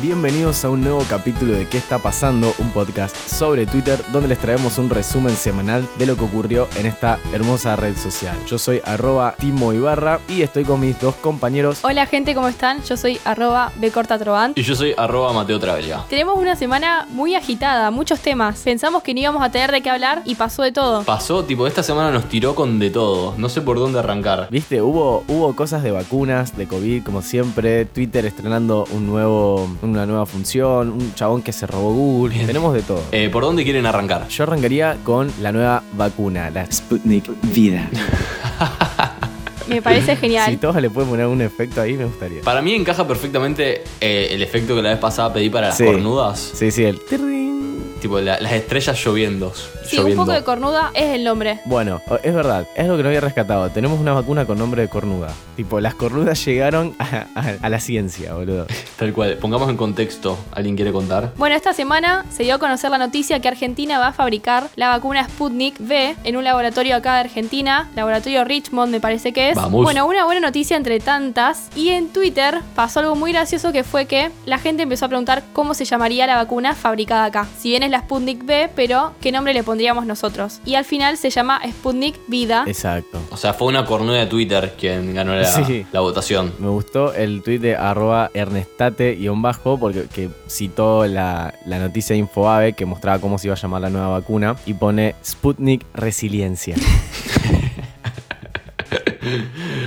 Bienvenidos a un nuevo capítulo de ¿Qué está pasando? Un podcast sobre Twitter donde les traemos un resumen semanal de lo que ocurrió en esta hermosa red social. Yo soy arroba Timo Ibarra y estoy con mis dos compañeros. Hola gente, ¿cómo están? Yo soy arroba. Y yo soy arroba Mateo Travelia. Tenemos una semana muy agitada, muchos temas. Pensamos que no íbamos a tener de qué hablar y pasó de todo. Pasó, tipo, esta semana nos tiró con de todo. No sé por dónde arrancar. Viste, hubo, hubo cosas de vacunas, de COVID, como siempre. Twitter estrenando un nuevo, una nueva función, un chabón que se robó Google. Bien. Tenemos de todo. Eh, ¿Por dónde quieren arrancar? Yo arrancaría con la nueva vacuna, la Sputnik Vida. Me parece Si genial. todos le pueden poner un efecto ahí, me gustaría. Para mí encaja perfectamente eh, el efecto que la vez pasada pedí para las Sí. cornudas. Sí, sí, el... tirring. Tipo, la- las estrellas lloviendo. Sí, un poco de cornuda es el nombre. Bueno, es verdad, es lo que no había rescatado. Tenemos una vacuna con nombre de cornuda. Tipo, las cornudas llegaron a, a- a la ciencia, boludo. Tal cual. Pongamos en contexto. ¿Alguien quiere contar? Bueno, esta semana se dio a conocer la noticia que Argentina va a fabricar la vacuna Sputnik V en un laboratorio acá de Argentina, laboratorio Richmond me parece que es. Vamos. Bueno, una buena noticia entre tantas. Y en Twitter pasó algo muy gracioso que fue que la gente empezó a preguntar cómo se llamaría la vacuna fabricada acá. Si bien es la Sputnik V, pero ¿qué nombre le pondríamos nosotros? Y al final se llama Sputnik Vida. Exacto. O sea, fue una cornuda de Twitter quien ganó la, Sí. la votación. Me gustó el tweet de arroba ernestate-bajo porque que citó la, la noticia de Infobae que mostraba cómo se iba a llamar la nueva vacuna y pone Sputnik Resiliencia.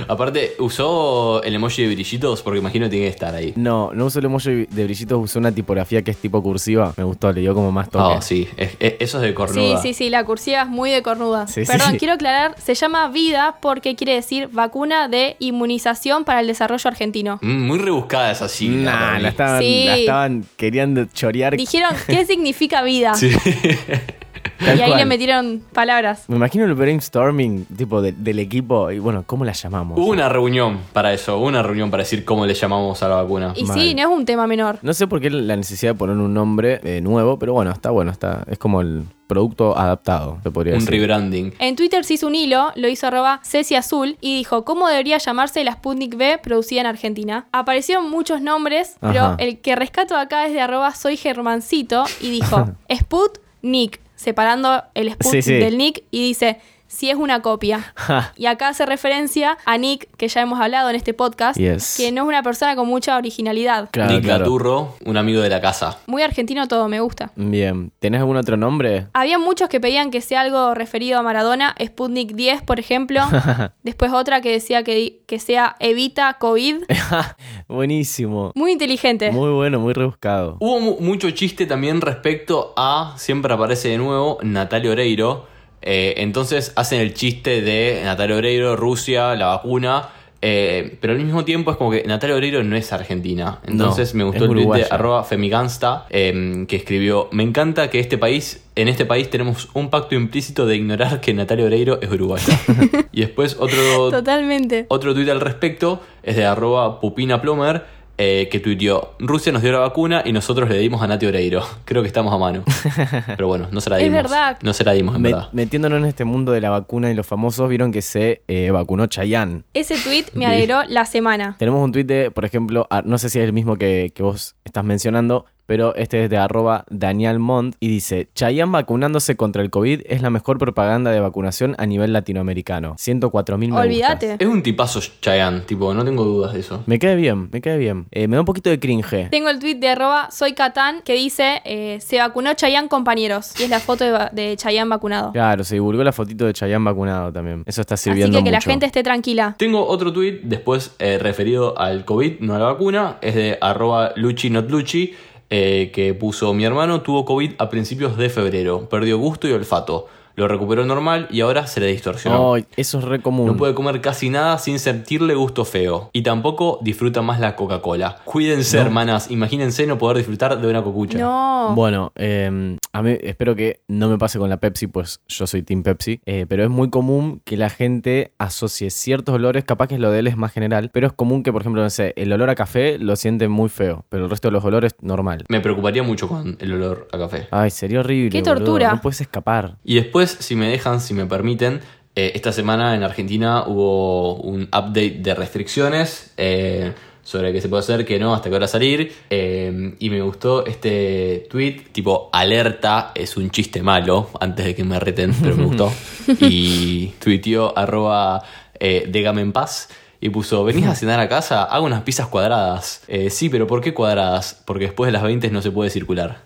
Aparte, usó el emoji de brillitos porque imagino que tiene que estar ahí. No, no usó el emoji de brillitos, usó una tipografía que es tipo cursiva. Me gustó, le dio como más toque. Ah, sí. Es- es- eso es de Sí, cornuda. sí, sí, la cursiva es muy de cornuda. Sí, sí, Perdón, sí. quiero aclarar, se llama vida porque quiere decir vacuna de inmunización para el desarrollo argentino. Mm, Muy rebuscada esa sigla. Nah, la estaban, Sí. la estaban queriendo chorear. Dijeron, ¿qué significa vida? Sí. Tal y ahí cual. le metieron palabras. Me imagino el brainstorming tipo de- del equipo y bueno, ¿cómo la llamamos? Hubo una reunión para eso, hubo una reunión para decir cómo le llamamos a la vacuna. Y Mal. sí, no es un tema menor. No sé por qué la necesidad de poner un nombre eh, nuevo, pero bueno, está bueno, está es como el producto adaptado, se podría Un decir. rebranding. En Twitter se hizo un hilo, lo hizo arroba Ceci Azul y dijo cómo debería llamarse la Sputnik V producida en Argentina. Aparecieron muchos nombres, pero el que rescato acá es de arroba soy Germancito y dijo Sputnik, separando el Sput Sí, sí. del Nick y dice si es una copia. Y acá hace referencia a Nick, que ya hemos hablado en este podcast, Yes. que no es una persona con mucha originalidad. claro, Nick claro. Un amigo de la casa. Muy argentino todo, me gusta. Bien, ¿tenés algún otro nombre? Había muchos que pedían que sea algo referido a Maradona, Sputnik 10, por ejemplo. Después otra que decía que, que sea Evita COVID. Buenísimo. Muy inteligente. Muy bueno, muy rebuscado. Hubo mu- mucho chiste también respecto a, siempre aparece de nuevo, Natalia Oreiro. Eh, entonces hacen el chiste de Natalia Oreiro, Rusia, la vacuna. eh, pero al mismo tiempo es como que Natalia Oreiro no es argentina. Entonces No, me gustó el tweet de arroba Femigansta eh, que escribió: Me encanta que este país, en este país tenemos un pacto implícito de ignorar que Natalia Oreiro es uruguaya. y después otro, Totalmente. otro tuit al respecto es de arroba Pupina Plomer, eh, que tuiteó, Rusia nos dio la vacuna y nosotros le dimos a Nati Oreiro. Creo que estamos a mano. Pero bueno, no se la Es dimos. verdad. No se la dimos, en Me- verdad. metiéndonos en este mundo de la vacuna y los famosos, vieron que se eh, vacunó Chayanne. Ese tweet me alegró la semana. Tenemos un tuit de, por ejemplo, no sé si es el mismo que, que vos estás mencionando, pero este es de arroba Daniel Mont y dice, Chayanne vacunándose contra el COVID es la mejor propaganda de vacunación a nivel latinoamericano. 104 mil me Olvídate. Es un tipazo Chayanne, tipo, no tengo dudas de eso. Me cae bien, me cae bien. Eh, me da un poquito de cringe. Tengo el tweet de arroba soy Catán que dice eh, se vacunó Chayanne compañeros. Y es la foto de, de Chayanne vacunado. Claro, se divulgó la fotito de Chayanne vacunado también. Eso está Así sirviendo que que la gente esté tranquila. Tengo otro tweet después eh, referido al COVID, no a la vacuna. Es de arroba Luchi Not Luchi, eh, que puso mi hermano tuvo COVID a principios de febrero. Perdió gusto y olfato. Lo recuperó normal y ahora se le distorsionó. Ay, eso es re común. No puede comer casi nada sin sentirle gusto feo. Y tampoco disfruta más la Coca-Cola. Cuídense, hermanas. Imagínense no poder disfrutar de una cocucha. No. Bueno, eh, A mí espero que no me pase con la Pepsi, pues yo soy Team Pepsi, eh, pero es muy común que la gente asocie ciertos olores, capaz que lo de él es más general, pero es común que, por ejemplo, no sé, el olor a café lo siente muy feo, pero el resto de los olores normal. Me preocuparía mucho con el olor a café. Ay, sería horrible. Qué boludo, tortura. No puedes escapar. Y después, si me dejan, si me permiten, eh, esta semana en Argentina hubo un update de restricciones eh, sobre qué se puede hacer, qué no, hasta qué hora salir. eh, y me gustó este tweet, tipo, alerta, es un chiste malo, antes de que me reten, pero me gustó. Y tuiteó arroba eh, dégame en paz. Y puso, ¿venís a cenar a casa? Hago unas pizzas cuadradas. Eh, sí, pero ¿por qué cuadradas? Porque después de las 20 no se puede circular.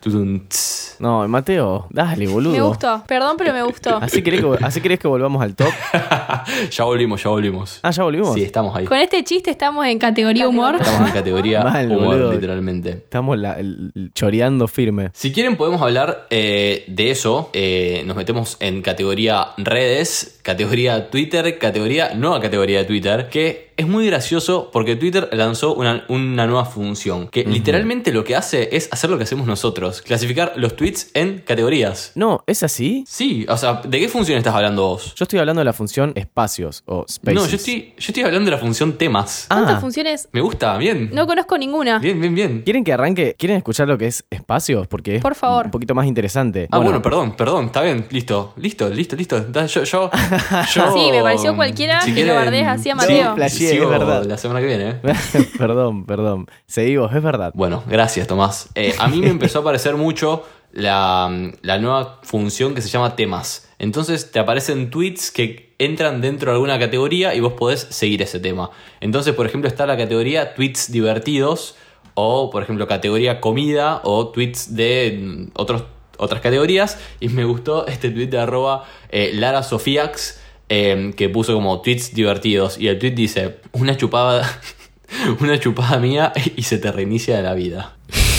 No, Mateo, dale, boludo. Me gustó. Perdón, pero me gustó. ¿Así querés, que, ¿Así querés que volvamos al top? ya volvimos, ya volvimos. Ah, ya volvimos. Sí, estamos ahí. Con este chiste estamos en categoría humor. Estamos en categoría Mal, humor, boludo. literalmente. Estamos la- el- choreando firme. Si quieren podemos hablar eh, de eso. Eh, nos metemos en categoría redes, categoría Twitter, categoría nueva categoría de Twitter, que es muy gracioso porque Twitter lanzó una, una nueva función que literalmente lo que hace es hacer lo que hacemos nosotros, clasificar los tweets en categorías. No, ¿es así? Sí, o sea, ¿de qué función estás hablando vos? Yo estoy hablando de la función espacios o spaces. No, yo estoy, yo estoy hablando de la función temas. ¿Cuántas Ah. funciones? Me gusta, bien. No conozco ninguna. Bien, bien, bien. ¿Quieren que arranque? ¿Quieren escuchar lo que es espacios? Porque es Por favor. un poquito más interesante. Ah, bueno, perdón, perdón, está bien, listo, listo, listo, listo. Yo, yo, yo- Sí, me pareció cualquiera que lo bardees así a Mateo. Sí, es verdad. La semana que viene. ¿eh? perdón, perdón. Seguimos, es verdad. Bueno, gracias, Tomás. Eh, a mí me empezó a parecer mucho la, la nueva función que se llama temas. Entonces te aparecen tweets que entran dentro de alguna categoría y vos podés seguir ese tema. Entonces, por ejemplo, está la categoría tweets divertidos o, por ejemplo, categoría comida o tweets de mm, otros, otras categorías. Y me gustó este tweet de arroba eh, Lara Sofiax eh, que puso como tweets divertidos. Y el tweet dice, una chupada, una chupada mía y se te reinicia la vida.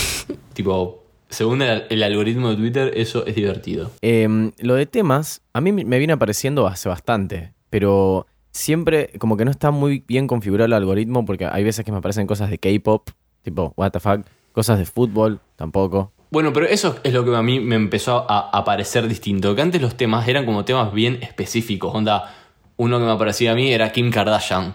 tipo, según el, algoritmo de Twitter, eso es divertido. Eh, lo de temas, a mí me viene apareciendo hace bastante, pero siempre como que no está muy bien configurado el algoritmo porque hay veces que me aparecen cosas de K-pop, tipo, what the fuck, cosas de fútbol, tampoco. Bueno, pero eso es lo que a mí me empezó a, a parecer distinto. Que antes los temas eran como temas bien específicos. Onda, uno que me aparecía a mí era Kim Kardashian.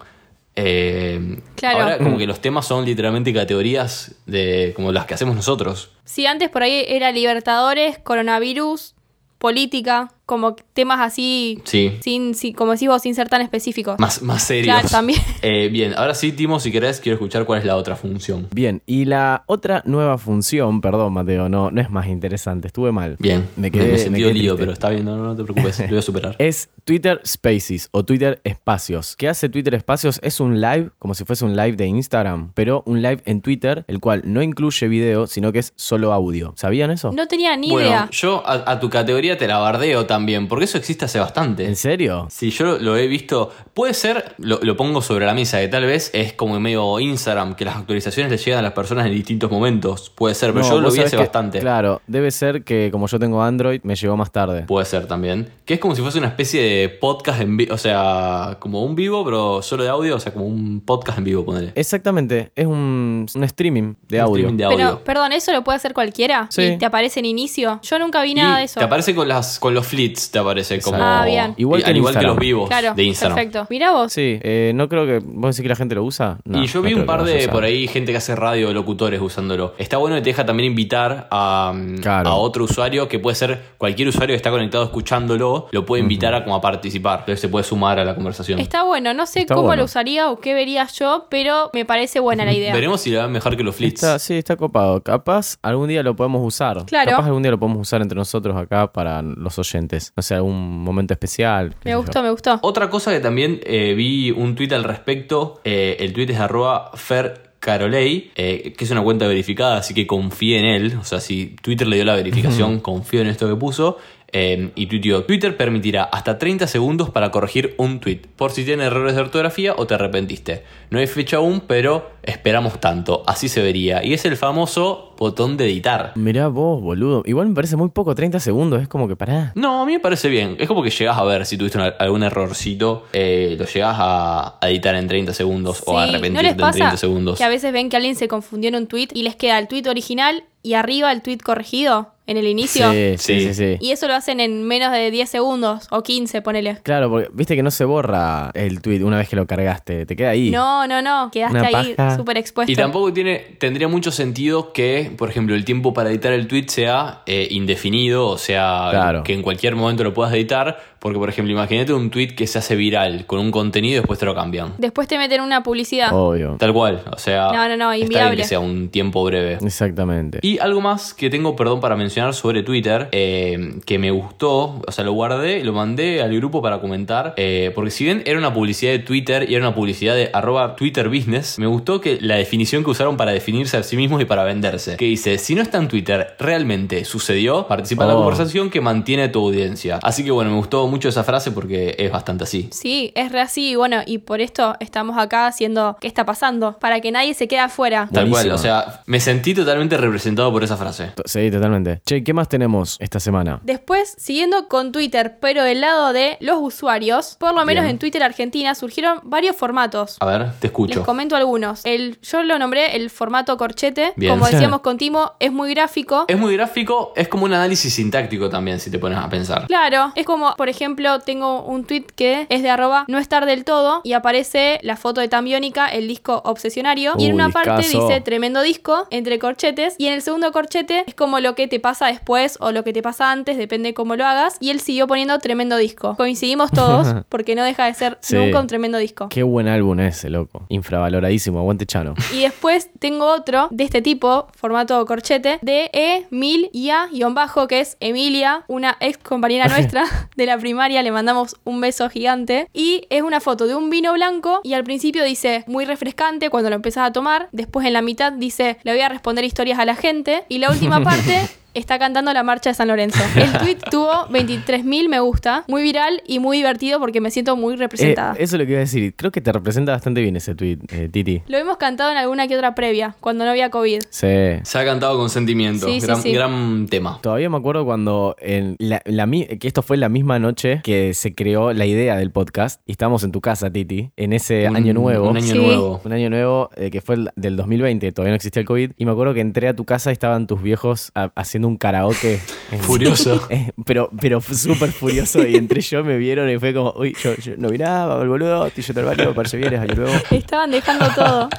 Eh, Claro. Ahora como que los temas son literalmente categorías de como las que hacemos nosotros. Sí, antes por ahí era Libertadores, coronavirus, política, como temas así, Sí. sin, como decís vos, sin ser tan específicos. Más, más serios. Claro, también. Eh, bien, ahora sí, Timo, si querés, quiero escuchar cuál es la otra función. Bien, y la otra nueva función, perdón Mateo, no, no es más interesante, estuve mal. Bien, Me quedé- me me sentí quedé lío, triste. pero está bien, no, no te preocupes, lo voy a superar. Es Twitter Spaces o Twitter Espacios. ¿Qué hace Twitter Espacios? Es un live, como si fuese un live de Instagram, pero un live en Twitter, el cual no incluye video, sino que es solo audio. ¿Sabían eso? No tenía ni bueno, idea. yo a, a tu categoría te la bardeo también, porque eso existe hace bastante. ¿En serio? Si yo lo he visto, puede ser, lo, lo pongo sobre la mesa, que tal vez es como medio Instagram, que las actualizaciones le llegan a las personas en distintos momentos. Puede ser, pero No, yo lo vi hace que- bastante. Claro, debe ser que como yo tengo Android, me llegó más tarde. Puede ser también. Que es como si fuese una especie de podcast en vivo, o sea, como un vivo, pero solo de audio, o sea, como un podcast en vivo, ponele. Exactamente, es un, un streaming de Un audio. streaming de audio. Pero, perdón, ¿eso lo puede hacer cualquiera? Sí. ¿Y te aparece en inicio? Yo nunca vi Y nada de eso. Te aparece con las con los te aparece como. Ah, bien. Igual que al en igual que Instagram. los vivos Claro, de Instagram. perfecto. Mirá vos. Sí, eh, no creo que. ¿Vos decís que la gente lo usa? No, y yo no vi un par de por ahí gente que hace radio de locutores usándolo. Está bueno que te deja también invitar a, Claro. a otro usuario que puede ser cualquier usuario que está conectado escuchándolo, lo puede invitar a como a participar. Entonces se puede sumar a la conversación. Está bueno, no sé Está cómo bueno. lo usaría o qué vería yo, pero me parece buena la idea. Veremos si le va mejor que los flits. Está, sí, está copado. Capaz algún día lo podemos usar. Claro. Capaz algún día lo podemos usar entre nosotros acá para los oyentes. No sé, algún momento especial. Me gustó, yo. me gustó. Otra cosa que también eh, vi un tweet al respecto, eh, el tweet es arroba Fer Carolei, eh, que es una cuenta verificada, así que confíe en él. O sea, si Twitter le dio la verificación, confío en esto que puso. Eh, y tuiteó, Twitter permitirá hasta 30 segundos para corregir un tweet, por si tiene errores de ortografía o te arrepentiste. No hay fecha aún, pero esperamos tanto, así se vería. Y es el famoso botón de editar. Mirá vos, boludo. Igual me parece muy poco, 30 segundos. Es como que pará. No, a mí me parece bien. Es como que llegás a ver si tuviste una- algún errorcito, eh, lo llegás a, a editar en 30 segundos o a arrepentirte ¿No les en pasa 30 segundos. que a veces ven que alguien se confundió en un tweet y les queda el tweet original y arriba el tweet corregido? en el inicio. Sí, sí, sí, Sí. Y eso lo hacen en menos de 10 segundos o 15, ponele. Claro, porque viste que no se borra el tweet una vez que lo cargaste, te queda ahí. No, no, no. Quedaste ahí súper expuesto. Y tampoco tiene, tendría mucho sentido que, por ejemplo, el tiempo para editar el tweet sea eh, indefinido, o sea, Claro. que en cualquier momento lo puedas editar, porque, por ejemplo, imagínate un tweet que se hace viral con un contenido y después te lo cambian. Después te meten una publicidad. Obvio. Tal cual, o sea, No, no, no, está bien que sea un tiempo breve. Exactamente. Y algo más que tengo, perdón, para mencionar sobre Twitter, eh, que me gustó, o sea, lo guardé, lo mandé al grupo para comentar, eh, porque si bien era una publicidad de Twitter y era una publicidad de arroba Twitter Business, me gustó que la definición que usaron para definirse a sí mismos y para venderse, que dice, si no está en Twitter, realmente sucedió, participa en la Oh. conversación que mantiene tu audiencia. Así que bueno, me gustó mucho esa frase porque es bastante así. Sí, es re así. y Bueno, y por esto estamos acá haciendo qué está pasando. Para que nadie se quede afuera. Tal cual, o sea, me sentí totalmente representado por esa frase. Sí, totalmente. Che, ¿qué más tenemos esta semana? Después, siguiendo con Twitter, pero del lado de los usuarios, por lo menos Bien. en Twitter Argentina surgieron varios formatos. A ver, te Les escucho. comento algunos. El, yo lo nombré el formato corchete. Bien. Como decíamos con Timo, es muy gráfico. Es muy gráfico, es como un análisis sintáctico también, si te pones a pensar. Claro, es como, por ejemplo, tengo un tweet que es de arroba no estar del todo y aparece la foto de Tambiónica, el disco obsesionario. y en una parte dice tremendo disco, entre corchetes. Y en el segundo corchete es como lo que te pasa después o lo que te pasa antes, depende cómo lo hagas. Y él siguió poniendo tremendo disco. Coincidimos todos porque no deja de ser Sí. nunca un tremendo disco. Qué buen álbum ese, loco. Infravaloradísimo, aguante Chano. Y después tengo otro de este tipo, formato corchete, de Emilia-bajo, que es Emilia, una ex compañera nuestra de la primaria. Le mandamos un beso gigante. Y es una foto de un vino blanco. Y al principio dice muy refrescante cuando lo empezás a tomar. Después en la mitad dice le voy a responder historias a la gente. Y la última parte. Está cantando la marcha de San Lorenzo. El tweet tuvo 23.000 me gusta, muy viral y muy divertido porque me siento muy Eh, representada. eso es lo que iba a decir. Creo que te representa bastante bien ese tweet, eh, Titi. Lo hemos cantado en alguna que otra previa, cuando no había COVID. Sí. Se ha cantado con sentimiento. Sí, sí, gran, sí. gran tema. Todavía me acuerdo cuando en la, la mi- que esto fue la misma noche que se creó la idea del podcast y estábamos en tu casa, Titi, en ese Un- año nuevo. Un año Sí. nuevo. Un año nuevo eh, que fue el del 2020, todavía no existía el COVID. Y me acuerdo que entré a tu casa y estaban tus viejos a- haciendo un karaoke. Furioso. eh, pero, pero súper furioso. Y entre yo me vieron y fue como, uy, yo, yo no miraba, el boludo, yo te barrio, parece bien, año nuevo. Estaban dejando todo.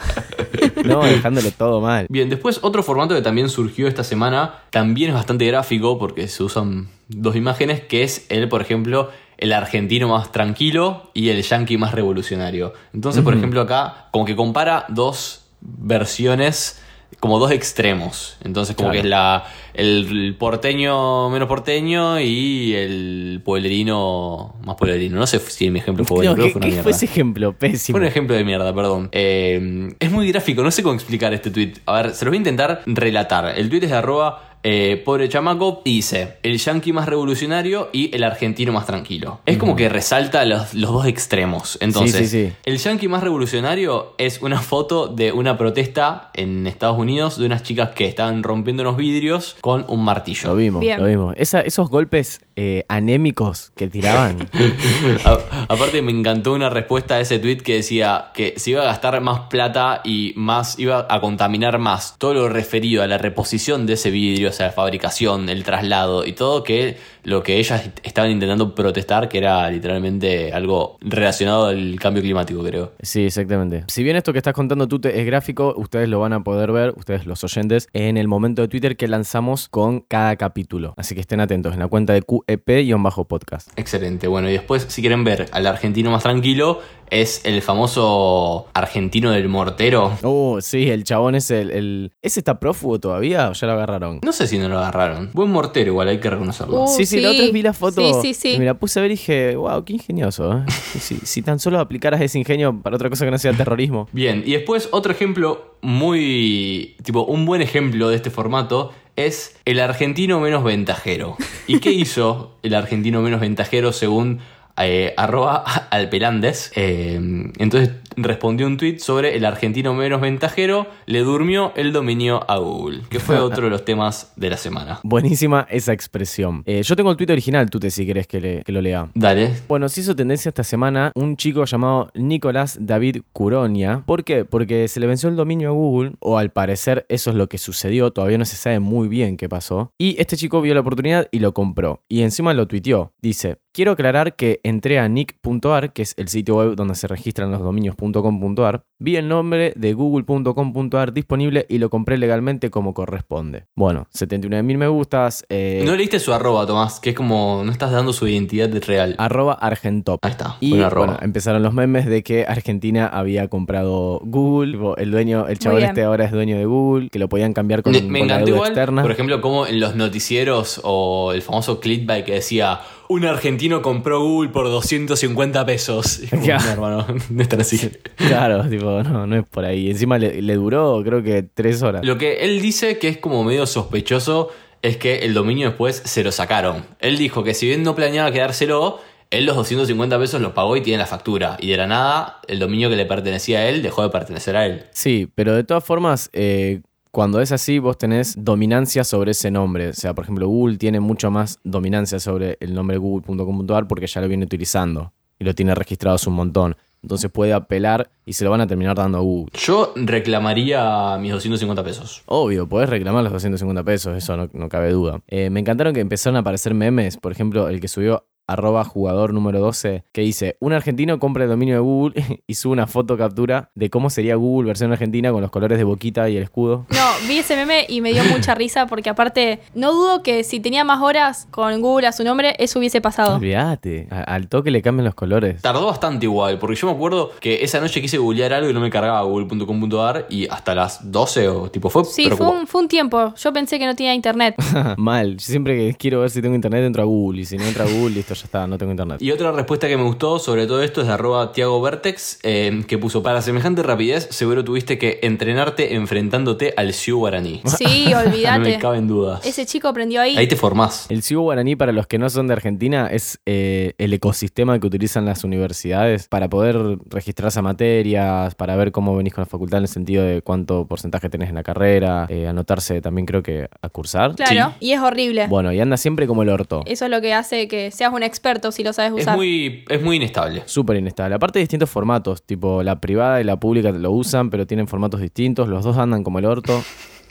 No, dejándolo todo mal. Bien, después otro formato que también surgió esta semana, también es bastante gráfico porque se usan dos imágenes, que es el, por ejemplo, el argentino más tranquilo y el yankee más revolucionario. Entonces, por ejemplo, acá como que compara dos versiones, como dos extremos. Entonces, como Claro. que es la el porteño menos porteño y el pueblerino más pueblerino. No sé si mi ejemplo fue bueno, No, creo ¿qué, que fue una qué mierda. fue ese ejemplo? Pésimo. Fue un ejemplo de mierda, perdón. Eh, es muy gráfico, no sé cómo explicar este tweet. A ver, se los voy a intentar relatar. El tweet es de arroba eh, pobre chamaco dice el yankee más revolucionario y el argentino más tranquilo. Es como que resalta los, los dos extremos. Entonces, Sí, sí, sí. el yankee más revolucionario es una foto de una protesta en Estados Unidos de unas chicas que estaban rompiendo unos vidrios con un martillo. Lo vimos, Bien. lo vimos. Esa- esos golpes eh, anémicos que tiraban. Aparte me encantó una respuesta a ese tweet que decía que se iba a gastar más plata y más iba a contaminar más todo lo referido a la reposición de ese vidrio, o sea, la fabricación, el traslado y todo que lo que ellas estaban intentando protestar que era literalmente algo relacionado al cambio climático, creo. Sí, exactamente. Si bien esto que estás contando tú te- es gráfico, ustedes lo van a poder ver, ustedes los oyentes, en el momento de Twitter que lanzamos con cada capítulo. Así que estén atentos en la cuenta de QEP-podcast. Excelente. Bueno, y después si quieren ver al argentino más tranquilo es el famoso argentino del mortero. Oh, sí, el chabón es el, el- ¿Ese está prófugo todavía o ya lo agarraron? No sé si no lo agarraron. Buen mortero igual, hay que reconocerlo. Uh, sí, sí, la sí. otra vez vi la foto. Sí, sí, sí. Y me la puse a ver y dije, wow, qué ingenioso. ¿eh? si, si tan solo aplicaras ese ingenio para otra cosa que no sea terrorismo. Bien, y después otro ejemplo muy. tipo, un buen ejemplo de este formato es el argentino menos ventajero. ¿Y qué hizo el argentino menos ventajero según eh, arroba alpelandes. Eh, entonces respondió un tweet sobre el argentino menos ventajero, le durmió el dominio a Google, que fue otro de los temas de la semana. Buenísima esa expresión. Eh, yo tengo el tweet original, tú te si querés que, le- que lo lea. Dale. Bueno, se hizo tendencia esta semana un chico llamado Nicolás David Curonia. ¿Por qué? Porque se le venció el dominio a Google, o al parecer eso es lo que sucedió, todavía no se sabe muy bien qué pasó. Y este chico vio la oportunidad y lo compró. Y encima lo tuiteó. Dice, quiero aclarar que entré a nick.ar, que es el sitio web donde se registran los dominios.com.ar, vi el nombre de google.com.ar disponible y lo compré legalmente como corresponde. Bueno, 79.000 me gustas. eh, No leíste su arroba, Tomás, que es como no estás dando su identidad real. arroba argentop. Ahí está, Y un arroba. bueno, empezaron los memes de que Argentina había comprado Google, el dueño, el chabón este ahora es dueño de Google, que lo podían cambiar con, me con me la encantó deuda igual, externa. por ejemplo, como en los noticieros o el famoso clickbait que decía un argentino compró Google por 250 pesos. Y como, Ya. "No, hermano, no es tan así. Claro, tipo, no, no es por ahí. Encima le, le duró, creo que tres horas. Lo que él dice que es como medio sospechoso es que el dominio después se lo sacaron. Él dijo que si bien no planeaba quedárselo, él los 250 pesos los pagó y tiene la factura. Y de la nada, el dominio que le pertenecía a él dejó de pertenecer a él. Sí, pero de todas formas, eh, cuando es así, vos tenés dominancia sobre ese nombre. O sea, por ejemplo, Google tiene mucho más dominancia sobre el nombre google.com.ar porque ya lo viene utilizando y lo tiene registrado hace un montón. Entonces puede apelar y se lo van a terminar dando a Google. Yo reclamaría mis 250 pesos. Obvio, podés reclamar los 250 pesos, eso no, no cabe duda. Eh, me encantaron que empezaron a aparecer memes, por ejemplo, el que subió arroba jugador número 12, que dice, un argentino compra el dominio de Google y sube una foto captura de cómo sería Google versión argentina con los colores de boquita y el escudo. No, vi ese meme y me dio mucha risa porque aparte, no dudo que si tenía más horas con Google a su nombre, eso hubiese pasado. Olvídate, al toque le cambian los colores. Tardó bastante igual, porque yo me acuerdo que esa noche quise googlear algo y no me cargaba google.com.ar y hasta las 12 o tipo fue... Sí, fue un, fue un tiempo. Yo pensé que no tenía internet. Mal, yo siempre que quiero ver si tengo internet entro a Google y si no entro a Google, listo, ya está, no tengo internet. Y otra respuesta que me gustó sobre todo esto es de arroba Tiago Vertex, eh, que puso, para semejante rapidez, seguro tuviste que entrenarte enfrentándote al Sioux Guaraní. Sí, no me olvídate. caben dudas. Ese chico aprendió ahí. Ahí te formás. El Cibo Guaraní, para los que no son de Argentina, es eh, el ecosistema que utilizan las universidades para poder registrarse a materias, para ver cómo venís con la facultad en el sentido de cuánto porcentaje tenés en la carrera, eh, anotarse también creo que a cursar. Claro, y es horrible. Bueno, y anda siempre como el orto. Eso es lo que hace que seas un experto si lo sabes Es usar. muy, es muy inestable. Súper inestable. Aparte de distintos formatos, tipo la privada y la pública lo usan, pero tienen formatos distintos, los dos andan como el orto.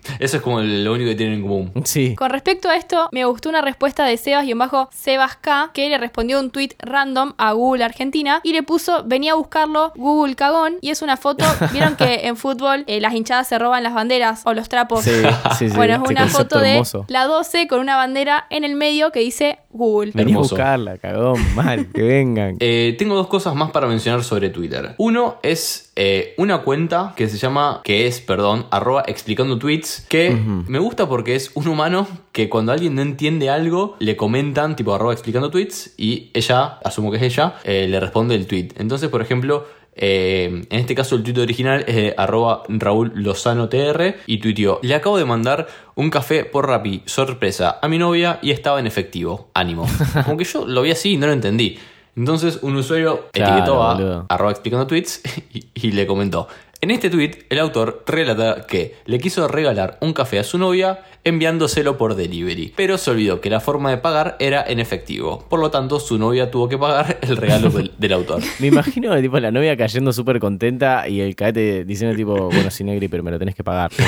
Eso es como lo único que tienen en común. Sí. Con respecto a esto, me gustó una respuesta de Sebas y en bajo Sebas K, que le respondió un tweet random a Google Argentina y le puso, venía a buscarlo, Google cagón, y es una foto, vieron que en fútbol eh, las hinchadas se roban las banderas o los trapos. Sí, sí, sí. Bueno, es una foto de hermoso. la 12 con una bandera en el medio que dice Google. Vení a Hermoso. buscarla, cagón, mal, que vengan. Eh, tengo dos cosas más para mencionar sobre Twitter. Uno es eh, una cuenta que se llama, que es, perdón, arroba explicando tweets, que me gusta porque es un humano que cuando alguien no entiende algo, le comentan, tipo arroba explicando tweets, y ella, asumo que es ella, eh, le responde el tweet. Entonces, por ejemplo, eh, en este caso el tweet original es de arroba Raúl Lozano TR y tuiteó, le acabo de mandar un café por Rappi, sorpresa, a mi novia y estaba en efectivo, ánimo. Como que yo lo vi así y no lo entendí. Entonces un usuario Claro, etiquetó a boludo. arroba explicando tweets y, y le comentó. En este tweet, el autor relata que le quiso regalar un café a su novia enviándoselo por delivery, pero se olvidó que la forma de pagar era en efectivo. Por lo tanto, su novia tuvo que pagar el regalo del, del autor. Me imagino tipo la novia cayendo súper contenta y el caete diciendo tipo, bueno, sí negri, pero me lo tenés que pagar.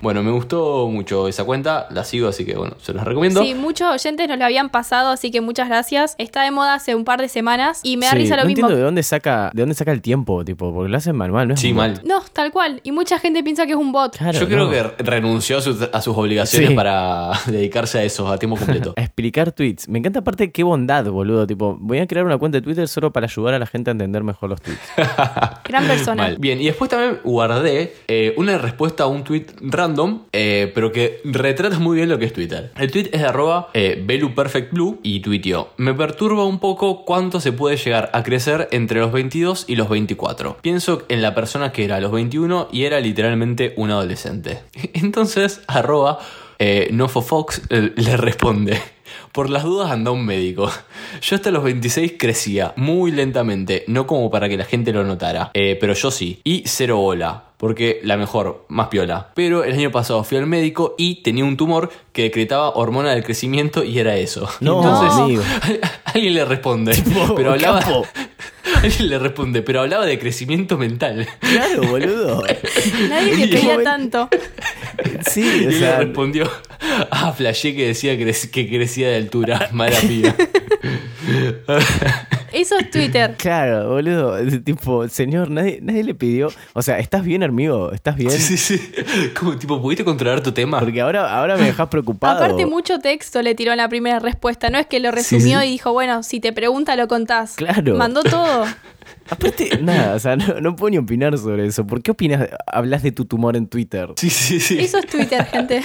Bueno, me gustó mucho esa cuenta, la sigo, así que bueno, se las recomiendo. Sí, muchos oyentes nos lo habían pasado, así que muchas gracias. Está de moda hace un par de semanas y me da Sí, risa lo no mismo. entiendo de dónde saca, de dónde saca el tiempo, tipo, porque lo hacen manual, ¿no? es Sí, mal. No, tal cual. Y mucha gente piensa que es un bot. Claro, Yo creo no. que renunció a sus, a sus obligaciones Sí. para dedicarse a eso, a tiempo completo. A explicar tweets. Me encanta aparte qué bondad, boludo. Tipo, voy a crear una cuenta de Twitter solo para ayudar a la gente a entender mejor los tweets. Gran persona. Mal. Bien, y después también guardé eh, una respuesta a un tweet random, eh, pero que retrata muy bien lo que es Twitter. El tweet es de arroba eh, BeluPerfectBlue y tuiteó: Me perturba un poco cuánto se puede llegar a crecer entre los 22 y los 24. Pienso en la persona que era a los 21 y era literalmente un adolescente. Entonces, arroba eh, NofoFox eh, le responde. Por las dudas anda un médico. Yo hasta los 26 crecía muy lentamente, no como para que la gente lo notara, eh, pero yo sí. Y cero bola. Porque la mejor, más piola. Pero el año pasado fui al médico y tenía un tumor que decretaba hormona del crecimiento y era eso. No, Entonces, amigo. alguien le responde. Pero hablaba. capo. Alguien le responde, pero hablaba de crecimiento mental. Claro, boludo. Nadie Y le pedía yo- tanto. Sí, Y o él le respondió, ah, flashé que decía que, cre- que crecía de altura, mala mía. Eso es Twitter. claro, boludo. Tipo, señor, nadie, nadie le pidió. O sea, ¿estás bien, amigo? ¿Estás bien? Sí, sí, sí. Como tipo, ¿pudiste controlar tu tema? Porque ahora, ahora me dejas preocupado. Aparte, mucho texto le tiró en la primera respuesta. No es que lo resumió sí. y dijo, bueno, si te pregunta, lo contás. Claro. Mandó todo. Aparte, nada, o sea, no, no puedo ni opinar sobre eso. ¿Por qué opinas, hablas de tu tumor en Twitter? Sí, sí, sí. Eso es Twitter, gente.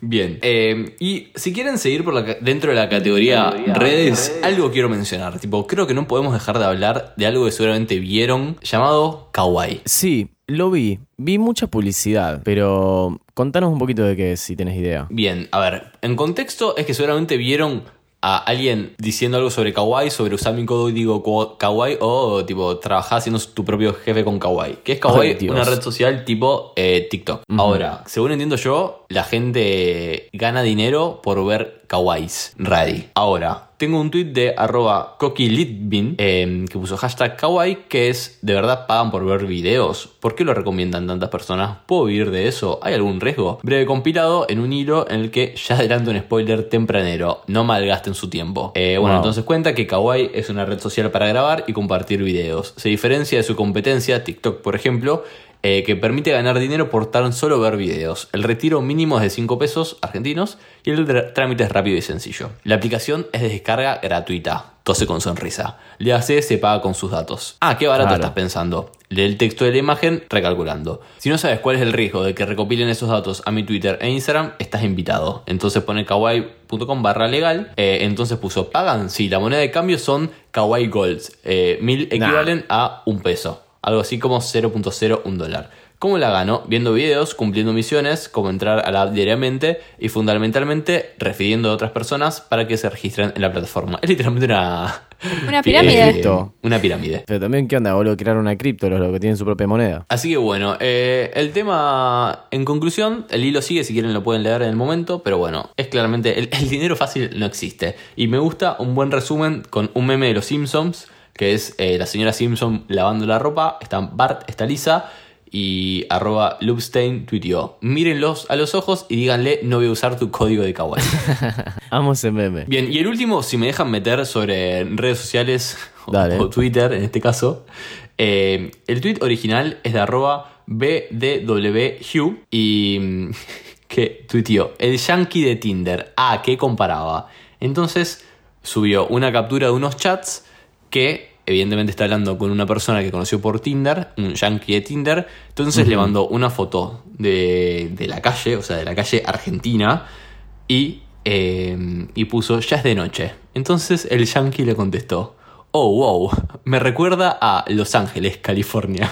Bien, eh, y si quieren seguir por la, dentro de la categoría redes, algo quiero mencionar. Tipo, creo que no podemos dejar de hablar de algo que seguramente vieron llamado Kawaii. Sí, lo vi. Vi mucha publicidad, pero contanos un poquito de qué es, si tenés idea. Bien, a ver, en contexto es que seguramente vieron a alguien diciendo algo sobre Kawaii, sobre usar mi código Kawaii o tipo trabajar siendo tu propio jefe con Kawaii. Que es Kawaii Ay, una red social tipo eh, TikTok. Ahora, según entiendo yo, la gente gana dinero por ver Kawaiis ready. Ahora, tengo un tweet de arroba kokilitbin eh, que puso hashtag kawaii que es de verdad pagan por ver videos. ¿Por qué lo recomiendan tantas personas? ¿Puedo vivir de eso? ¿Hay algún riesgo? Breve compilado en un hilo en el que ya adelanto un spoiler tempranero. No malgasten su tiempo. Eh, bueno, Wow. entonces cuenta que Kawaii es una red social para grabar y compartir videos. Se diferencia de su competencia, TikTok por ejemplo, eh, que permite ganar dinero por tan solo ver videos. El retiro mínimo es de 5 pesos argentinos y el tr- trámite es rápido y sencillo. La aplicación es de descarga gratuita. Tose con sonrisa. Le hace, se paga con sus datos. Ah, qué barato Claro. estás pensando. Lee el texto de la imagen recalculando. Si no sabes cuál es el riesgo de que recopilen esos datos a mi Twitter e Instagram, estás invitado. Entonces pone kawaii.com barra legal. Eh, entonces puso, pagan. Sí, la moneda de cambio son kawaii golds. Eh, mil equivalen a un peso. Algo así como 0.01 dólar. ¿Cómo la gano? Viendo videos, cumpliendo misiones, como entrar a la app diariamente y fundamentalmente refiriendo a otras personas para que se registren en la plataforma. Es literalmente una... Una pirámide. Cripto. una pirámide. Pero también, ¿qué onda, boludo? Crear una cripto, los que tienen su propia moneda. Así que bueno, eh, el tema en conclusión, el hilo sigue, si quieren lo pueden leer en el momento, pero bueno, es claramente, el, el dinero fácil no existe. Y me gusta un buen resumen con un meme de los Simpsons, que es eh, la señora Simpson lavando la ropa, está Bart, está Lisa y arroba Loopstein tuiteó. Mírenlos a los ojos y díganle no voy a usar tu código de kawaii. Amo ese meme. Bien, y el último, si me dejan meter sobre redes sociales o, Dale. o Twitter en este caso, eh, el tweet original es de arroba BDWHugh y mm, que tuiteó el yankee de Tinder. Ah, que comparaba. Entonces subió una captura de unos chats que evidentemente está hablando con una persona que conoció por Tinder, un yankee de Tinder. Entonces le mandó una foto de, de la calle, o sea, de la calle argentina y, eh, y puso, ya es de noche. Entonces el yankee le contestó, oh, wow, me recuerda a Los Ángeles, California.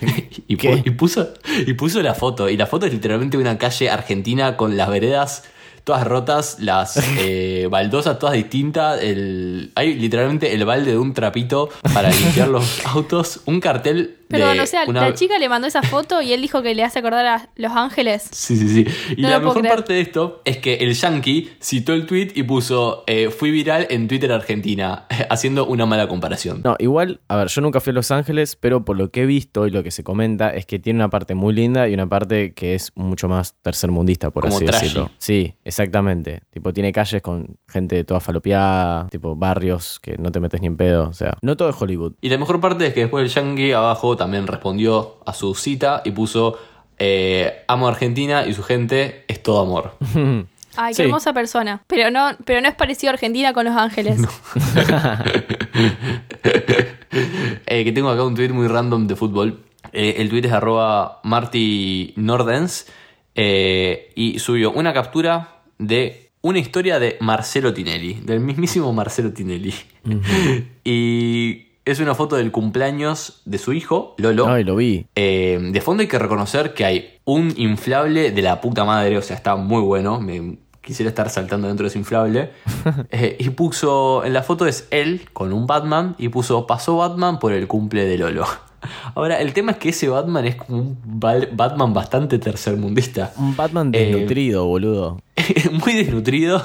y, y puso, y puso la foto. Y la foto es literalmente una calle argentina con las veredas todas rotas, las eh, baldosas todas distintas. El, hay literalmente el balde de un trapito para limpiar los autos. Un cartel Perdón, o sea, una- la chica le mandó esa foto y él dijo que le hace acordar a Los Ángeles. Sí, sí, sí. Y No la mejor creer. parte de esto es que el yankee citó el tweet y puso eh, fui viral en Twitter Argentina, haciendo una mala comparación. No, igual, a ver, yo nunca fui a Los Ángeles, pero por lo que he visto y lo que se comenta es que tiene una parte muy linda y una parte que es mucho más tercermundista, por Como así trashy. decirlo. Sí, exactamente. Tipo, tiene calles con gente toda falopeada, tipo barrios que no te metes ni en pedo. O sea, no todo es Hollywood. Y la mejor parte es que después el yankee abajo también respondió a su cita y puso eh, amo a Argentina y su gente es todo amor. Ay, qué Sí. hermosa persona. Pero no, pero no es parecido a Argentina con Los Ángeles. Eh, que tengo acá un tweet muy random de fútbol. Eh, el tweet es arroba Marty Nordens eh, y subió una captura de una historia de Marcelo Tinelli, del mismísimo Marcelo Tinelli. y es una foto del cumpleaños de su hijo, Lolo. Ay, lo vi. Eh, de fondo hay que reconocer que hay un inflable de la puta madre, o sea, está muy bueno. Me quisiera estar saltando dentro de ese inflable. Eh, y puso, en la foto es él con un Batman y puso, pasó Batman por el cumple de Lolo. Ahora, el tema es que ese Batman es como un Batman bastante tercermundista. Un Batman Eh, desnutrido, boludo. muy desnutrido,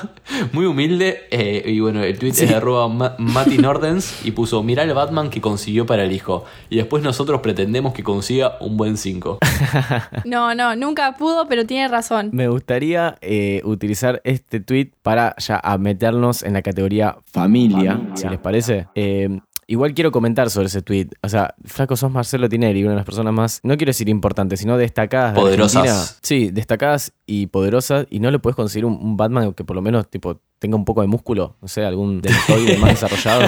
muy humilde. eh, y bueno, el tweet es de arroba Ma- Mati Nordens y puso: Mirá el Batman que consiguió para el hijo. Y después nosotros pretendemos que consiga un buen 5. No, no, nunca pudo, pero tiene razón. Me gustaría eh, utilizar este tweet para ya a meternos en la categoría familia, si les parece. Eh, igual quiero comentar sobre ese tweet. O sea, Flaco, sos Marcelo Tinelli, una de las personas más, no quiero decir importantes, sino destacadas de Poderosas. Argentina. Sí, destacadas y poderosas. Y no le puedes conseguir un, un Batman que por lo menos tipo tenga un poco de músculo, no sé, algún deltoide más desarrollado.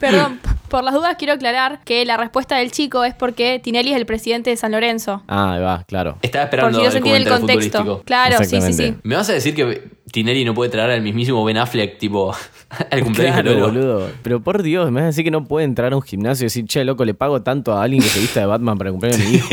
Perdón, por las dudas quiero aclarar que la respuesta del chico es porque Tinelli es el presidente de San Lorenzo. Ah, ahí va, claro. Estaba Por esperando si no el se entiende el contexto. Claro, sí, sí, sí. ¿Me vas a decir que Tinelli no puede traer al mismísimo Ben Affleck, tipo, al cumpleaños de Claro, Lolo? boludo. Pero por Dios, me vas a decir que no puede entrar a un gimnasio y decir, che, loco, le pago tanto a alguien que se vista de Batman para cumplir a mi hijo.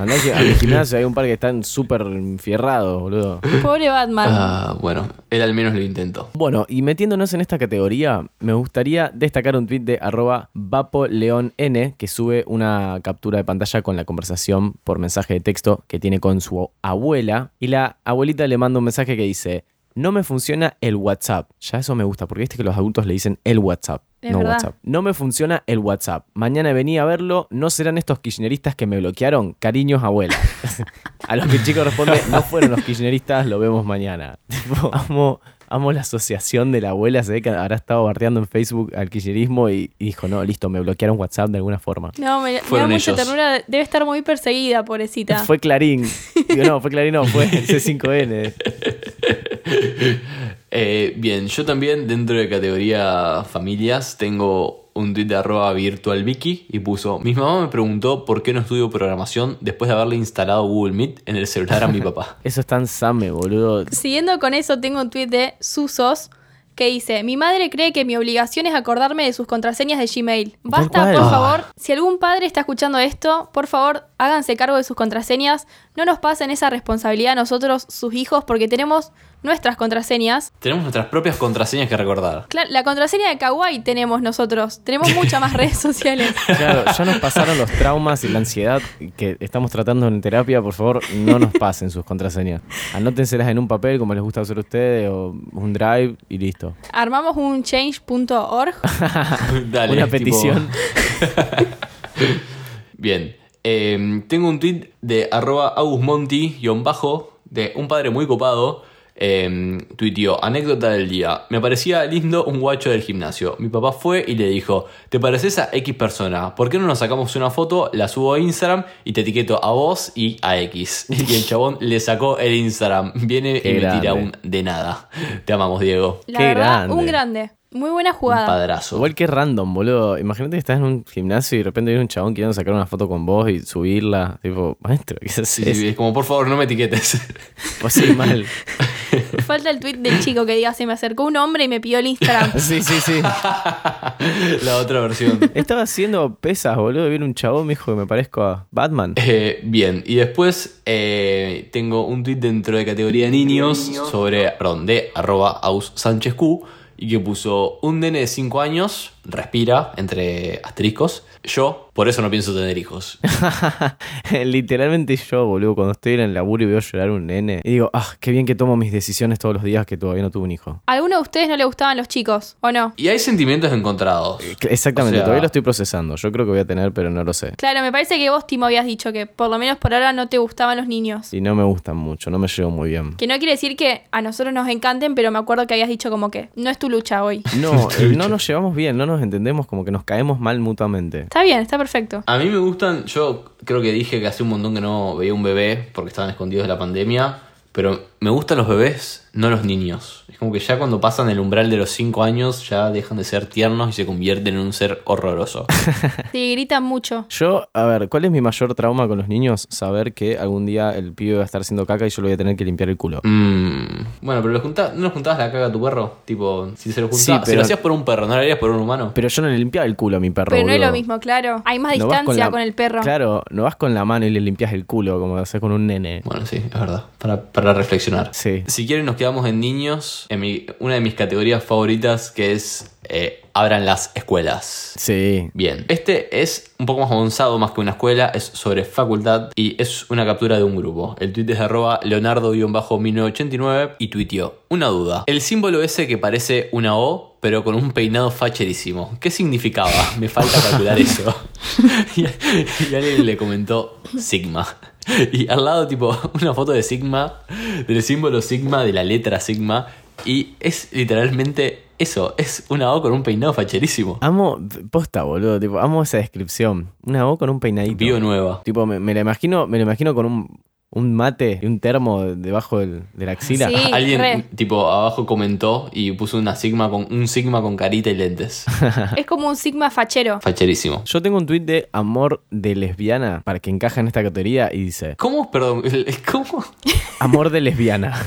Andá que a mi gimnasio hay un par que están súper fierrados, boludo. Pobre Batman. Ah, bueno, él al menos lo intentó. Bueno, y metiéndonos en esta categoría, me gustaría destacar un tweet de arroba vapoleon n que sube una captura de pantalla con la conversación por mensaje de texto que tiene con su abuela. Y la abuelita le manda un mensaje que dice, no me funciona el WhatsApp. Ya eso me gusta, porque viste que los adultos le dicen el WhatsApp. Es no verdad. WhatsApp. No me funciona el WhatsApp. Mañana venía a verlo. ¿No serán estos kirchneristas que me bloquearon? Cariños, abuela. a los que el chico responde, no fueron los kirchneristas, lo vemos mañana. Tipo, amo, amo la asociación de la abuela. Se ve que habrá estado bardeando en Facebook al kirchnerismo y, y dijo, no, listo, me bloquearon WhatsApp de alguna forma. No, me, me da mucha ellos. ternura. Debe estar muy perseguida, pobrecita. Fue Clarín. Digo, no, fue Clarín, no, fue el C5N. Eh, bien, yo también dentro de categoría familias tengo un tweet de arroba virtualviki y puso, mi mamá me preguntó por qué no estudio programación después de haberle instalado Google Meet en el celular a mi papá. Eso es tan same, boludo. Siguiendo con eso, tengo un tweet de Susos que dice: Mi madre cree que mi obligación es acordarme de sus contraseñas de Gmail. Basta, por Ah. favor. Si algún padre está escuchando esto, por favor, háganse cargo de sus contraseñas. No nos pasen esa responsabilidad a nosotros, sus hijos, porque tenemos nuestras contraseñas. Tenemos nuestras propias contraseñas que recordar. Cla- La contraseña de Kawaii tenemos nosotros. Tenemos muchas más redes sociales. Claro, ya nos pasaron los traumas y la ansiedad que estamos tratando en terapia. Por favor, no nos pasen sus contraseñas. Anótenselas en un papel como les gusta hacer a ustedes o un drive y listo. Armamos un change.org. Dale, Una tipo- petición. Bien. Eh, tengo un tweet de arroba bajo, de un padre muy copado. Eh, tuiteó, anécdota del día. Me parecía lindo un guacho del gimnasio. Mi papá fue y le dijo, ¿te pareces a X persona? ¿Por qué no nos sacamos una foto, la subo a Instagram y te etiqueto a vos y a X? Y el chabón le sacó el Instagram. Viene Qué y me tira un de nada. Te amamos, Diego. La Qué verdad, grande. un grande. Muy buena Un jugada. padrazo. Igual que random, boludo. Imagínate que estás en un gimnasio y de repente viene un chabón queriendo sacar una foto con vos y subirla. Tipo, maestro, ¿qué es Sí, sí, es como, por favor, no me etiquetes. Pues sí, mal. Falta el tweet del chico que diga: Se me acercó un hombre y me pidió el Instagram. Sí, sí, sí. la otra versión. Estaba haciendo pesas, boludo. Viene un chabón, me dijo que me parezco a Batman. Eh, bien, y después eh, tengo un tweet dentro de categoría niños sobre, perdón, de arroba aus Sánchez Q y que puso un nene de 5 años, respira, entre asteriscos. Yo, por eso no pienso tener hijos. Literalmente yo, boludo, cuando estoy en el laburo y veo llorar un nene, y digo, ah, qué bien que tomo mis decisiones todos los días que todavía no tuve un hijo. ¿A alguno de ustedes no le gustaban los chicos? ¿O no? Y hay sentimientos encontrados. Exactamente, O sea- todavía lo estoy procesando. Yo creo que voy a tener, pero no lo sé. Claro, me parece que vos, Timo, habías dicho que por lo menos por ahora no te gustaban los niños. Y no me gustan mucho, no me llevo muy bien. Que no quiere decir que a nosotros nos encanten, pero me acuerdo que habías dicho como que no es tu lucha hoy. No, eh, no nos llevamos bien, no nos entendemos, como que nos caemos mal mutuamente. Está bien, está perfecto. A mí me gustan, yo creo que dije que hace un montón que no veía un bebé porque estaban escondidos de la pandemia, pero me gustan los bebés, no los niños. Es como que ya cuando pasan el umbral de los 5 años ya dejan de ser tiernos y se convierten en un ser horroroso. Sí, gritan mucho. Yo, a ver, ¿cuál es mi mayor trauma con los niños? Saber que algún día el pibe va a estar haciendo caca y yo le voy a tener que limpiar el culo. Mm, Bueno, pero le junta- ¿no le juntabas la caga a tu perro? Tipo, si se lo Sí, juntaba, si pero- lo hacías por un perro, ¿no lo harías por un humano? Pero yo no le limpiaba el culo a mi perro. Pero no es lo mismo, claro. Hay más No distancia la- con, el perro. Claro, no vas con la mano y le limpias el culo como haces con un nene. Bueno, sí, es verdad. Para, para reflexionar. Sí. Si quieren nos quedamos en niños, en mi- una de mis categorías favoritas que es eh, abran las escuelas. Sí. Bien, este es un poco más avanzado, más que una escuela, es sobre facultad y es una captura de un grupo. El tweet es de arroba leonardo-1989 y tuiteó, una duda, el símbolo ese que parece una O, pero con un peinado facherísimo, ¿qué significaba? Me falta calcular eso. y, y alguien le comentó Sigma. Y al lado, tipo, una foto de Sigma, del símbolo Sigma, de la letra Sigma, y es literalmente eso, es una O con un peinado facherísimo. Amo, posta, boludo, tipo, amo esa descripción. Una O con un peinadito. Bio nueva. Tipo, me, me la imagino, me la imagino con un, un mate y un termo debajo del, de la axila. Sí. Alguien re. tipo abajo comentó y puso una sigma con un sigma con carita y lentes. Es como un sigma fachero. Facherísimo. Yo tengo un tuit de amor de lesbiana para que encaje en esta categoría y dice, ¿Cómo? Perdón, ¿cómo? amor de lesbiana.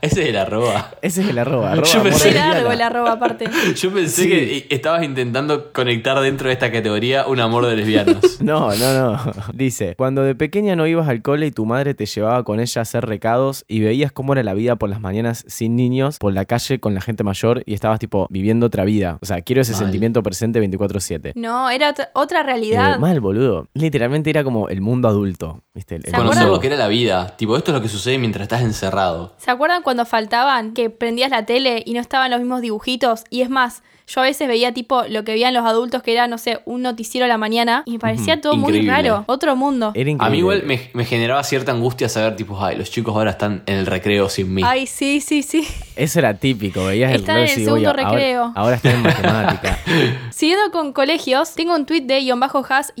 Ese es el arroba. Ese es el arroba. arroba Yo amor pensé- largo el arroba aparte. Yo pensé Sí. que estabas intentando conectar dentro de esta categoría un amor de lesbianos. No, no, no. Dice, cuando de pequeña no ibas al cole y tu madre te llevaba con ella a hacer recados y veías cómo era la vida por las mañanas sin niños, por la calle con la gente mayor y estabas tipo viviendo otra vida. O sea, quiero ese Mal. sentimiento presente 24/7. No, era otra- otra Eh, realidad. mal, boludo. Literalmente era como el mundo adulto. ¿viste? El- el ¿Se acuerdan? Conocer mundo- lo que era la vida. Tipo, esto es lo que sucede mientras estás encerrado. ¿Se acuerdan cuando faltaban que prendías la tele y no estaban los mismos dibujitos? Y es más, yo a veces veía tipo lo que veían los adultos que era, no sé, un noticiero a la mañana y me parecía todo muy raro. Otro mundo. Era increíble. A mí igual me, me generaba cierta angustia saber, tipo, ay, los chicos ahora están en el recreo sin mí. Ay, sí, sí, sí. Eso era típico, veías el Están reloj en el segundo "Oye, recreo". Ahora, ahora están en matemática. Siguiendo con colegios, tengo un tuit de bajo has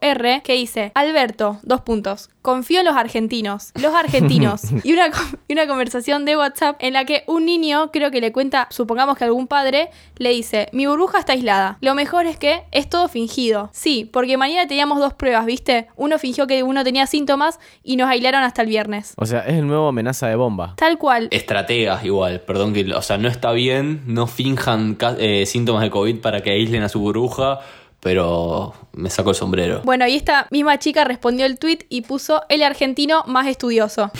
R que dice, Alberto, dos puntos, confío en los argentinos, los argentinos. y, una, y una conversación de WhatsApp en la que un niño, creo que le cuenta, supongamos que algún padre, le dice, mi burbuja está aislada. Lo mejor es que es todo fingido. Sí, porque mañana teníamos dos pruebas, ¿viste? Uno fingió que uno tenía síntomas y nos aislaron hasta el viernes. O sea, es el nuevo amenaza de bomba. Tal cual. Estrategas igual, perdón que, o sea, no está bien, no finjan eh, síntomas de COVID para que aíslen a su burbuja, pero me saco el sombrero. Bueno, y esta misma chica respondió el tuit y puso el argentino más estudioso.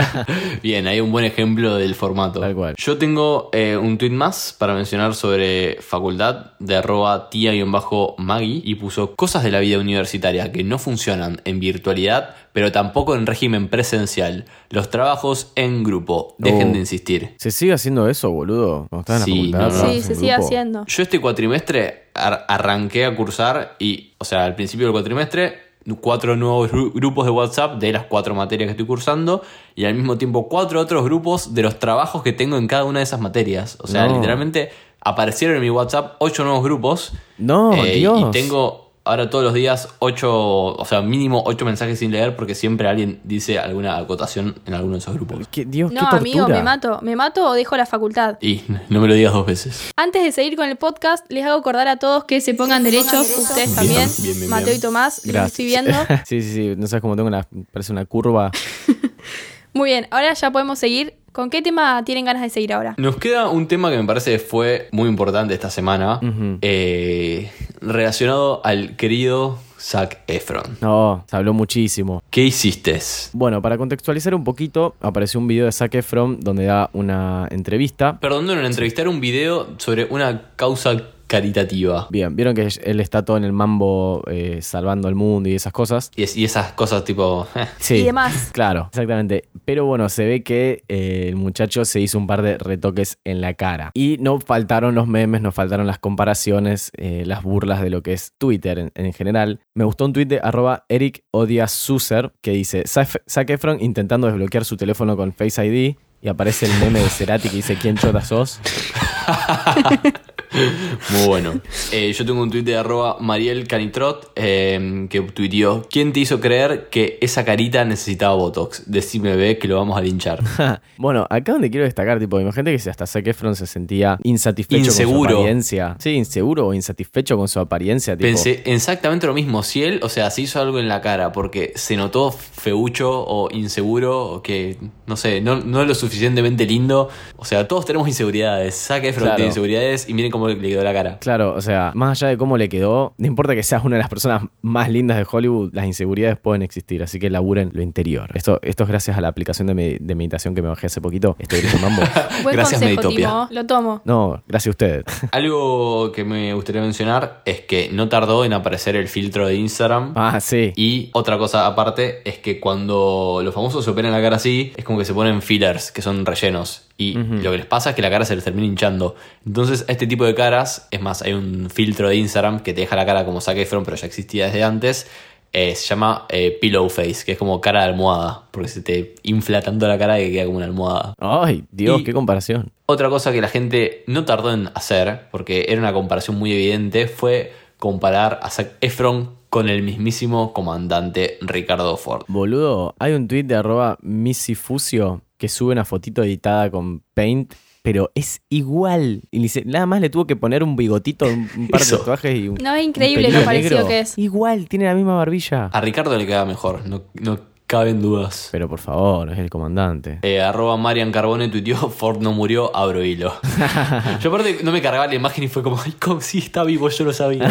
Bien, hay un buen ejemplo del formato. Tal cual. Yo tengo eh, un tweet más para mencionar sobre facultad de arroba tía-maggie y puso cosas de la vida universitaria que no funcionan en virtualidad, pero tampoco en régimen presencial. Los trabajos en grupo. Dejen Oh. de insistir. ¿Se sigue haciendo eso, boludo? Estás en Sí, la facultad. no, Sí, en se sigue grupo. haciendo. Yo este cuatrimestre ar- arranqué a cursar y, o sea, al principio del cuatrimestre, cuatro nuevos gru- grupos de WhatsApp de las cuatro materias que estoy cursando y al mismo tiempo cuatro otros grupos de los trabajos que tengo en cada una de esas materias. O sea, No. literalmente aparecieron en mi WhatsApp ocho nuevos grupos. No, eh, Dios. Y tengo ahora todos los días ocho, o sea, mínimo ocho mensajes sin leer porque siempre alguien dice alguna acotación en alguno de esos grupos. ¿Qué- Dios, No, amigo, me mato. Me mato o dejo la facultad. Y no me lo digas dos veces. Antes de seguir con el podcast, les hago acordar a todos que se pongan derechos, ustedes también. Bien, bien, bien, Mateo bien. y Tomás, los Gracias. estoy viendo. sí, sí, sí. No sabes cómo tengo una. Parece una curva. Muy bien, ahora ya podemos seguir. ¿Con qué tema tienen ganas de seguir ahora? Nos queda un tema que me parece fue muy importante esta semana, eh, relacionado al querido Zac Efron. No, se habló muchísimo. ¿Qué hiciste? Bueno, para contextualizar un poquito, apareció un video de Zac Efron donde da una entrevista. Perdón, no, en entrevistar un video sobre una causa caritativa. Bien, vieron que él está todo en el mambo eh, salvando el mundo y esas cosas. Y, es- y esas cosas tipo... eh, Sí. Y demás. Claro, exactamente. Pero bueno, se ve que eh, el muchacho se hizo un par de retoques en la cara. Y no faltaron los memes, no faltaron las comparaciones, eh, las burlas de lo que es Twitter en, en general. Me gustó un tweet de arroba Eric Odiasuser que dice Zac Zac Efron intentando desbloquear su teléfono con Face ID. Y aparece el meme de Cerati que dice ¿Quién chota sos? Muy bueno. Eh, yo tengo un tuit de arroba Mariel Canitrot eh, que tuiteó ¿Quién te hizo creer que esa carita necesitaba Botox? Decime, ve que lo vamos a linchar. bueno, acá donde quiero destacar, tipo, imagínate que si hasta Zac Efron se sentía insatisfecho con Inseguro. su apariencia. Sí, inseguro o insatisfecho con su apariencia. Tipo, Pensé exactamente lo mismo. Si él, o sea, se hizo algo en la cara porque se notó feucho o inseguro o que, no sé, no, no lo suficientemente lindo. O sea, todos tenemos inseguridades. Zac Efron Claro. tiene inseguridades y miren cómo cómo le quedó la cara. Claro, o sea, más allá de cómo le quedó, no importa que seas una de las personas más lindas de Hollywood, las inseguridades pueden existir, así que laburen lo interior. Esto, esto es gracias a la aplicación de, me- de meditación que me bajé hace poquito. Estoy mambo. Buen Gracias, consejo, Meditopia. Timo. Lo tomo. No, gracias a ustedes. Algo que me gustaría mencionar es que no tardó en aparecer el filtro de Instagram. Ah, sí. Y otra cosa aparte es que cuando los famosos se operan la cara así, es como que se ponen fillers, que son rellenos. Y lo que les pasa es que la cara se les termina hinchando. Entonces, a este tipo de caras, es más, hay un filtro de Instagram que te deja la cara como Zac Efron, pero ya existía desde antes. eh, se llama eh, pillow face, que es como cara de almohada, porque se te infla tanto la cara que queda como una almohada. Ay, Dios, Y- qué comparación. Otra cosa que la gente no tardó en hacer, porque era una comparación muy evidente, fue comparar a Zac Efron con el mismísimo comandante Ricardo Ford. Boludo, hay un tweet de arroba Missifusio que sube una fotito editada con Paint, pero es igual. Y dice, nada más le tuvo que poner un bigotito, un, par de tatuajes y un. No, es increíble lo parecido negro. que es. Igual, tiene la misma barbilla. A Ricardo le queda mejor, no, no caben dudas. Pero por favor, es el comandante. Eh, arroba Marian Carbone tuiteó, Ford no murió, abro hilo. yo aparte no me cargaba la imagen y fue como, ay, ¿cómo sí está vivo? Yo lo sabía.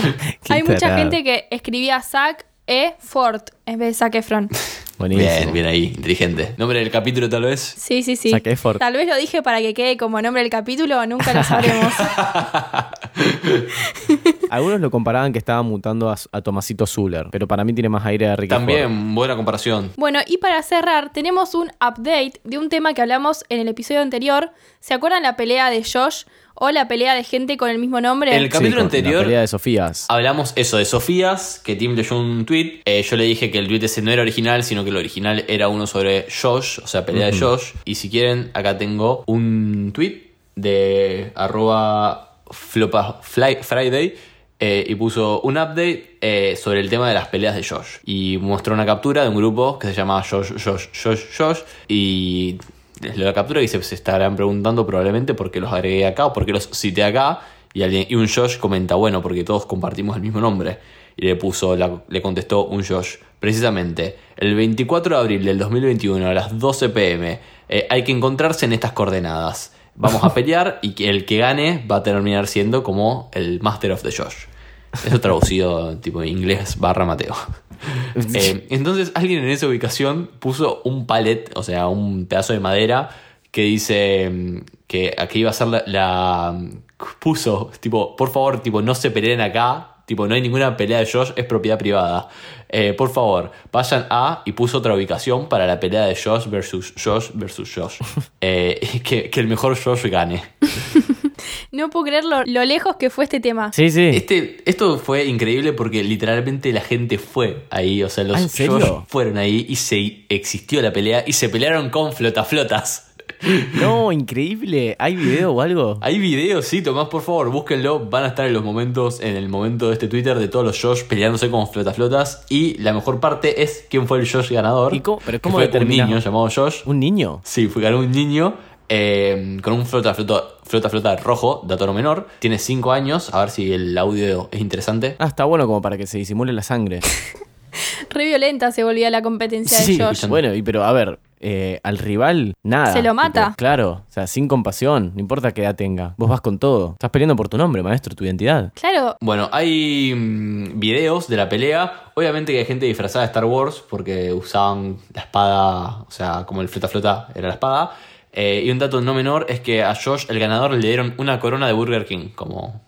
Hay mucha gente que escribía Zac E. Ford en vez de Zac Efron. Buenísimo. bien, bien ahí, inteligente. ¿Nombre del capítulo tal vez? Sí, sí, sí. Zac Efron. Tal vez lo dije para que quede como nombre del capítulo, nunca lo sabremos. Algunos lo comparaban que estaba mutando a, a Tomasito Zuller, pero para mí tiene más aire de Ricky Ford. También, buena comparación. Bueno, y para cerrar, tenemos un update de un tema que hablamos en el episodio anterior. ¿Se acuerdan la pelea de Josh o la pelea de gente con el mismo nombre? El capítulo con anterior- La pelea de Sofías. Hablamos eso de Sofías, que Tim leyó un tweet. Eh, yo le dije que el tweet ese no era original, sino que el original era uno sobre Josh, o sea, pelea de Josh. Y si quieren, acá tengo un tweet de arroba flopa- fly- Friday. eh, y puso un update eh, sobre el tema de las peleas de Josh. Y mostró una captura de un grupo que se llama Josh, Josh, Josh, Josh. Y les la captura y se, se estarán preguntando probablemente por qué los agregué acá o por qué los cité acá. Y, alguien, y un Josh comenta, bueno, porque todos compartimos el mismo nombre. Y le puso, la- le contestó un Josh, precisamente, el 24 de abril del 2021 a las 12 pm, eh, hay que encontrarse en estas coordenadas. Vamos a pelear y que el que gane va a terminar siendo como el Master of the Josh. Eso traducido tipo inglés barra Mateo. Eh, entonces alguien en esa ubicación puso un palet, o sea, un pedazo de madera que dice mm, que aquí iba a ser la, la- puso tipo, por favor, tipo, no se peleen acá, tipo, no hay ninguna pelea de Josh, es propiedad privada. Eh, por favor, vayan a y puso otra ubicación para la pelea de Josh versus Josh versus Josh. Eh, que, que el mejor Josh gane. No puedo creer lo, lo lejos que fue este tema. Sí, sí. Este, esto fue increíble porque literalmente la gente fue ahí, o sea, los ¿Ah? Josh fueron ahí y se existió la pelea y se pelearon con flotaflotas. No, increíble. ¿Hay video o algo? Hay videos, sí, Tomás, por favor, búsquenlo. Van a estar en los momentos, en el momento de este Twitter de todos los Josh peleándose con flotaflotas. Y la mejor parte es quién fue el Josh ganador. ¿Y cómo- pero que cómo fue un niño llamado Josh. ¿Un niño? Sí, fue ganó un niño eh, con un flota, flota, flota, flota rojo, dato no menor. Tiene 5 años, a ver si el audio es interesante. Ah, está bueno como para que se disimule la sangre. Re violenta se volvía la competencia Sí, de Josh. bueno, y pero a ver, eh, al rival, nada. Se lo mata. Tipo, claro, o sea, sin compasión, no importa qué edad tenga. Vos vas con todo. Estás peleando por tu nombre, maestro, tu identidad. Claro, Bueno, hay mm, videos de la pelea. Obviamente que hay gente disfrazada de Star Wars porque usaban la espada, o sea, como el flota flota era la espada. Eh, y un dato no menor es que a Josh, el ganador, le dieron una corona de Burger King como,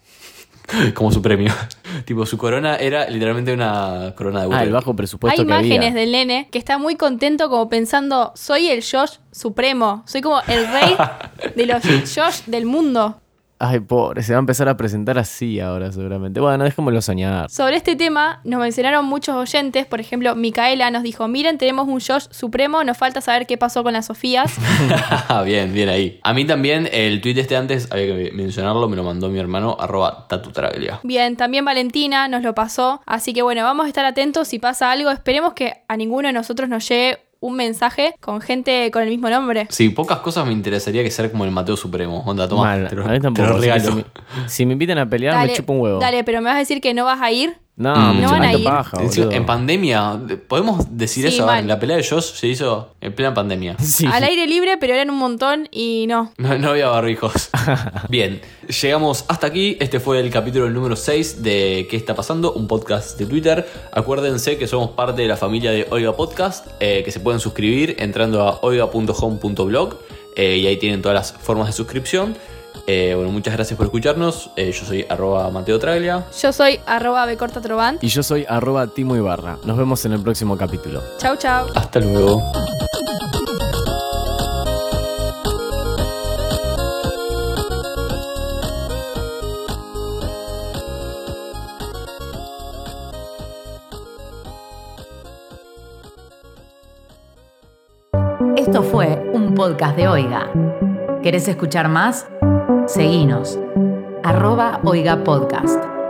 como su premio. tipo, su corona era literalmente una corona de Burger Ah, el King. bajo presupuesto hay que había. imágenes del nene que está muy contento como pensando, soy el Josh supremo, soy como el rey de los Josh del mundo. Ay, pobre, se va a empezar a presentar así ahora seguramente. Bueno, déjamelo soñar. Sobre este tema nos mencionaron muchos oyentes, por ejemplo, Micaela nos dijo, miren, tenemos un Josh supremo, nos falta saber qué pasó con las Sofías. bien, bien ahí. A mí también el tweet este antes, había que mencionarlo, me lo mandó mi hermano, arroba tatutraglia. Bien, también Valentina nos lo pasó, así que bueno, vamos a estar atentos si pasa algo, esperemos que a ninguno de nosotros nos llegue un mensaje con gente con el mismo nombre. Sí, pocas cosas me interesaría que ser como el Mateo Supremo. Onda, toma, Mal, te lo, a mí tampoco. te lo regalo. Si me, si me invitan a pelear, me chupo un huevo. dale, pero me vas a decir que no vas a ir. No, Mm. mucho No van a alto ir. paja, En- pandemia, ¿podemos decir Sí, eso? mal. La pelea de Josh se hizo en plena pandemia. Sí. Al aire libre, pero eran un montón y no. No, no había barbijos. Bien, llegamos hasta aquí. Este fue el capítulo número 6 de ¿Qué está pasando? Un podcast de Twitter. Acuérdense que somos parte de la familia de Oiga Podcast, eh, que se pueden suscribir entrando a oiga.home.blog eh, y ahí tienen todas las formas de suscripción. Eh, bueno, muchas gracias por escucharnos. Eh, yo soy arroba Mateo Traglia. Yo soy arroba becortatrovant. Y yo soy arroba Timo Ibarra. Nos vemos en el próximo capítulo. Chau, chau. Hasta luego. Esto fue un podcast de Oiga. ¿Querés escuchar más? Seguinos. Arroba Oiga Podcast.